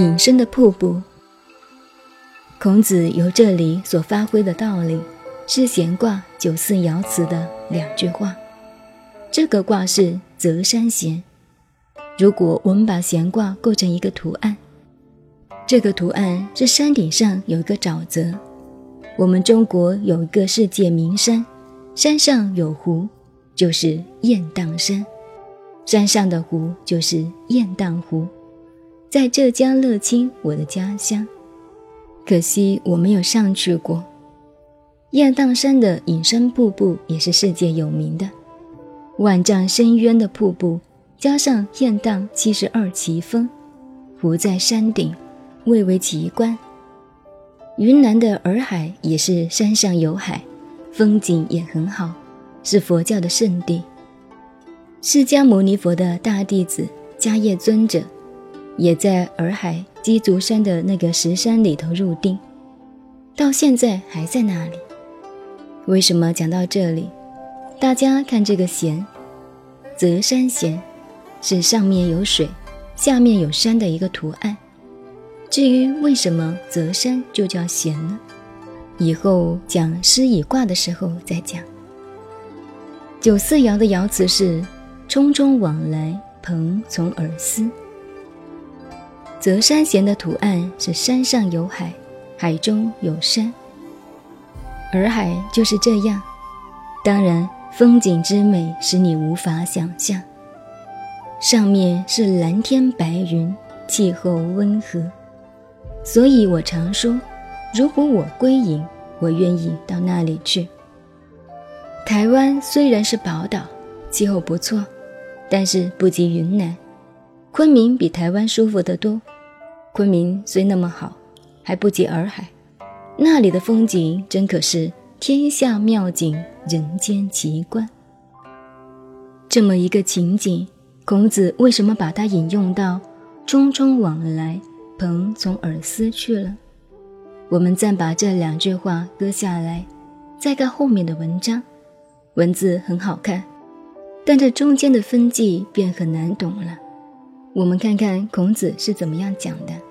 隐身的瀑布。孔子由这里所发挥的道理，是闲卦九四爻辞的两句话。这个卦是泽山咸。如果我们把闲卦构成一个图案，这个图案是山顶上有一个沼泽。我们中国有一个世界名山，山上有湖，就是雁荡山。山上的湖就是雁荡湖，在浙江乐清，我的家乡。可惜我没有上去过。雁荡山的隐身瀑布也是世界有名的，万丈深渊的瀑布，加上雁荡七十二奇峰，湖在山顶，蔚为奇观。云南的洱海也是山上有海，风景也很好，是佛教的圣地。释迦牟尼佛的大弟子迦叶尊者，也在洱海鸡足山的那个石山里头入定，到现在还在那里。为什么讲到这里？大家看这个弦，泽山弦，是上面有水，下面有山的一个图案。至于为什么泽山就叫弦呢？以后讲诗以卦的时候再讲。九四爻的爻辞是。匆匆往来，蓬从尔思。泽山咸的图案是山上有海，海中有山。洱海就是这样，当然风景之美使你无法想象。上面是蓝天白云，气候温和，所以我常说，如果我归隐，我愿意到那里去。台湾虽然是宝岛，气候不错。但是不及云南，昆明比台湾舒服得多。昆明虽那么好，还不及洱海。那里的风景真可是天下妙景，人间奇观。这么一个情景，孔子为什么把它引用到“匆匆往来，蓬从尔思去了”？我们暂把这两句话搁下来，再看后面的文章，文字很好看。但这中间的分际便很难懂了。我们看看孔子是怎么样讲的。